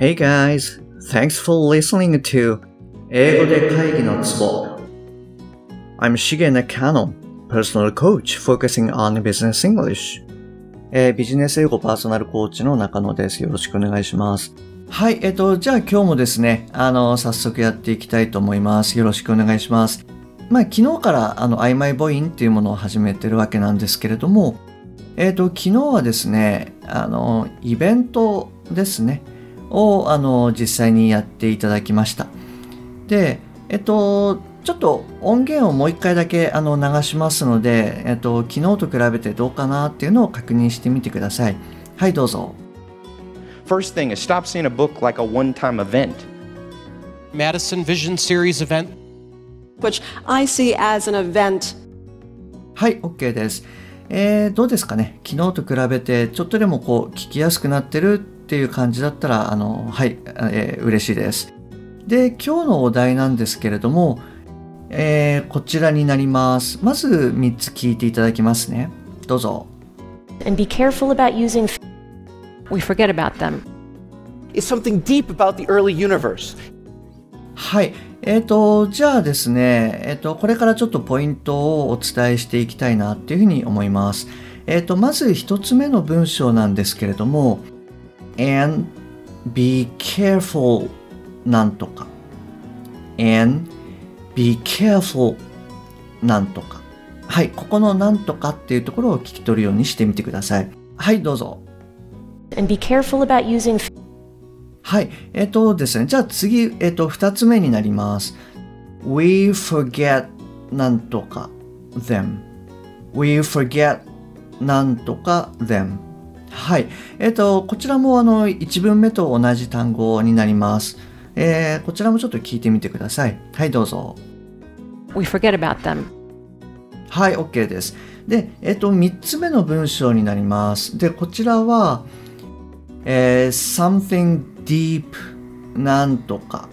Hey guys, thanks for listening to 英語で会議のツボ I'm Shige Nakano, personal coach focusing on business English. えービジネス英語パーソナルコーチの中野です。よろしくお願いします。はい、えっ、と、じゃあ今日もですね、あの、早速やっていきたいと思います。よろしくお願いします。まあ、昨日から、あの、曖昧母音っていうものを始めてるわけなんですけれども、えっ、と、昨日はですね、あの、イベントですね、を、あの、実際にやっていただきました。で、えっと、ちょっと音源をもう一回だけあの流しますので、えっと、昨日と比べてどうかなっていうのを確認してみてください。はい、どうぞ。First thing is stop seeing a book like a one time event. Madison Vision Series event. which I see as an event はい、OK です。えー、どうですかね？昨日と比べてちょっとでもこう聞きやすくなってるっていう感じだったら、あの、はい、えー嬉しいです。で、今日のお題なんですけれども、えーこちらになります。まず3つ聞いていただきますね。どうぞ。and be careful about using we forget about them is something deep about the early universe. はい。えっ、と、じゃあですね、えっ、と、これからちょっとポイントをお伝えしていきたいなっていうふうに思います。えっ、と、まず一つ目の文章なんですけれども、and be careful なんとか。and be careful なんとか。はい。ここのなんとかっていうところを聞き取るようにしてみてください。はい、どうぞ。and be careful about using はい。えっ、とですね。じゃあ次、えっ、と、二つ目になります。We forget なんとか them. We forget なんとか them. はい。えっ、と、こちらもあの、一文目と同じ単語になります。えーこちらもちょっと聞いてみてください。はい、どうぞ。we forget about them はい、OK です。で、えっと、3つ目の文章になります。で、こちらは、えー something deep なんとか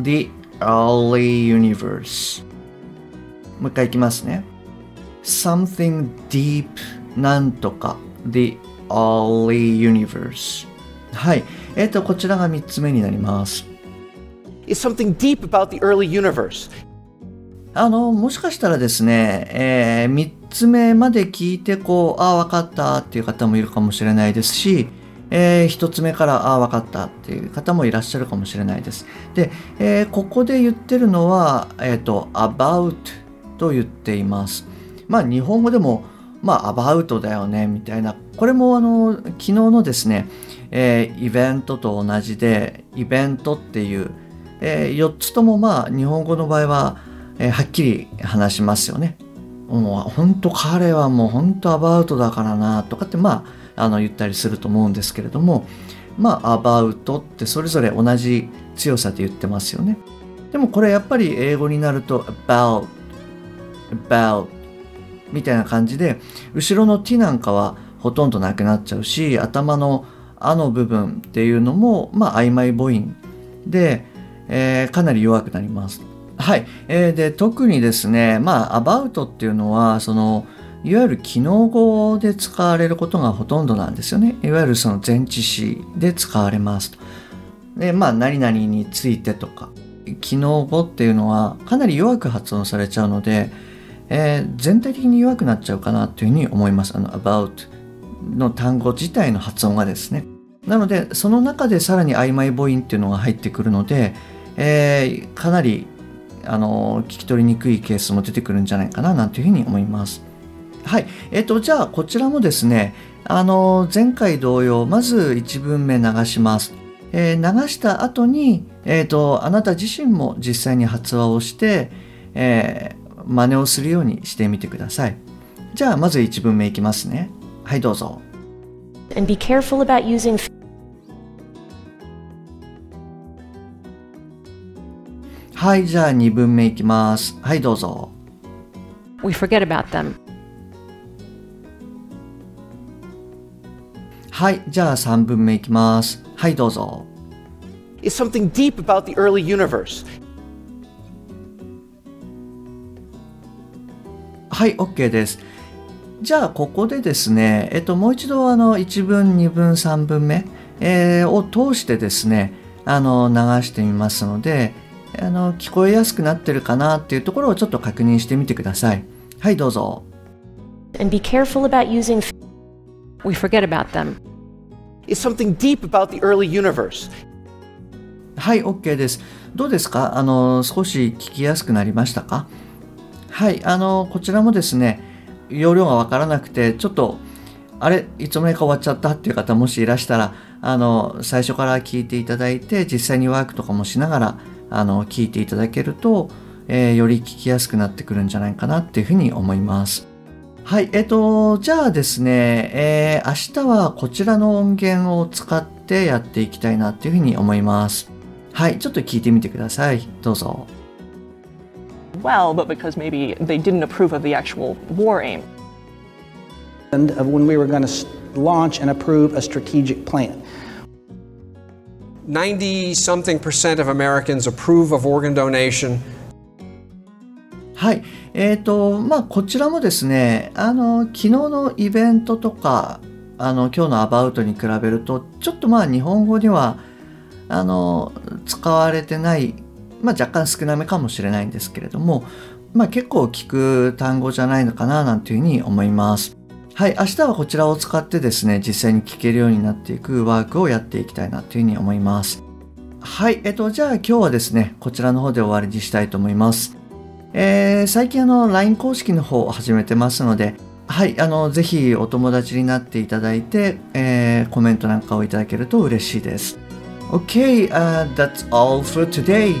the early universe もう一回いきますね。something deep なんとか the early universe はい。えっと、こちらが3つ目になります。Is something deep about the early universe. あの、もしかしたらですね、えー、3つ目まで聞いて、こう、ああ、わかったっていう方もいるかもしれないですし、えー、1つ目から、ああ、わかったっていう方もいらっしゃるかもしれないです。で、えーここで言ってるのは、えっ、と、about と言っています。まあ、日本語でも、まあ、about だよね、みたいな。これも、あの、昨日のですね、えーイベントと同じで、イベントっていう、え4つとも、まあ、日本語の場合は、えーはっきり話しますよね。もう本当彼はもう本当アバウトだからなとかってまああの言ったりすると思うんですけれどもまあアバウトってそれぞれ同じ強さで言ってますよね。でもこれやっぱり英語になると about about みたいな感じで後ろの t なんかはほとんどなくなっちゃうし頭のあの部分っていうのもまあ曖昧母音で、えーかなり弱くなります。はい。えーで、特にですね、まあ、about っていうのは、その、いわゆる機能語で使われることがほとんどなんですよね。いわゆるその前置詞で使われますと。で、まあ、何々についてとか、機能語っていうのはかなり弱く発音されちゃうので、えー全体的に弱くなっちゃうかなというふうに思います。あの、about の単語自体の発音がですね。なので、その中でさらに曖昧母音っていうのが入ってくるので、えーかなりあの聞き取りにくいケースも出てくるんじゃないかななんていうふうに思います。はい。えっ、と、じゃあ、こちらもですね、あの、前回同様、まず1文目流します。えー流した後に、えっ、と、あなた自身も実際に発話をして、えー真似をするようにしてみてください。じゃあ、まず1文目いきますね。はい、どうぞ。and be careful about using はい、じゃあ2文目いきます。はい、どうぞ。we forget about them はい、じゃあ3文目いきます。はい、どうぞ。Is something deep about the early universe. はい、OK です。じゃあ、ここでですね、えっと、もう一度、あの、1文、2文、3文目、えーを通してですね、あの流してみますのであの聞こえやすくなってるかなっていうところをちょっと確認してみてくださいはいどうぞ And be careful about using. We forget about them. Is something deep about the early universe. はい OK ですどうですか？あの少し聞きやすくなりましたか？はいあのこちらもですね容量がわからなくてちょっとあれいつの間にか終わっちゃったっていう方もしいらしたらあの最初から聞いていただいて実際にワークとかもしながらあの聞いていただけると、えーより聞きやすくなってくるんじゃないかなっていうふうに思います。はい、えっと、じゃあですね、えー明日はこちらの音源を使ってやっていきたいなっていうふうに思います。はい、ちょっと聞いてみてください。どうぞ。Well, but because maybe they didn't approve of the actual war aim. and of when we were going to launch and approve a strategic plan. 90 something percent of Americans approve of organ donation. はい。えっ、と、まあ、こちらもですね、あの、昨日のイベントとか、あの、今日のアバウトに比べると、ちょっとまあ、日本語には、あの、使われてない、まあ、若干少なめかもしれないんですけれども、まあ、結構聞く単語じゃないのかな、なんていうふうに思います。はい。明日はこちらを使ってですね、実際に聞けるようになっていくワークをやっていきたいなというふうに思います。はい。えっと、じゃあ今日はですね、こちらの方で終わりにしたいと思います。えー最近あの LINE 公式の方を始めてますので、はい、あの、ぜひお友達になっていただいて、えーコメントなんかをいただけると嬉しいです。Okay, uh, that's all for today.